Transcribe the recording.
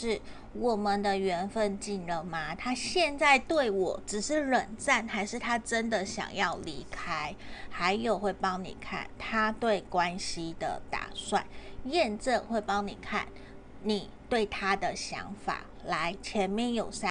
是我们的缘分尽了吗？他现在对我只是冷战还是他真的想要离开？还有会帮你看他对关系的打算验证会帮你看你对他的想法。来前面有三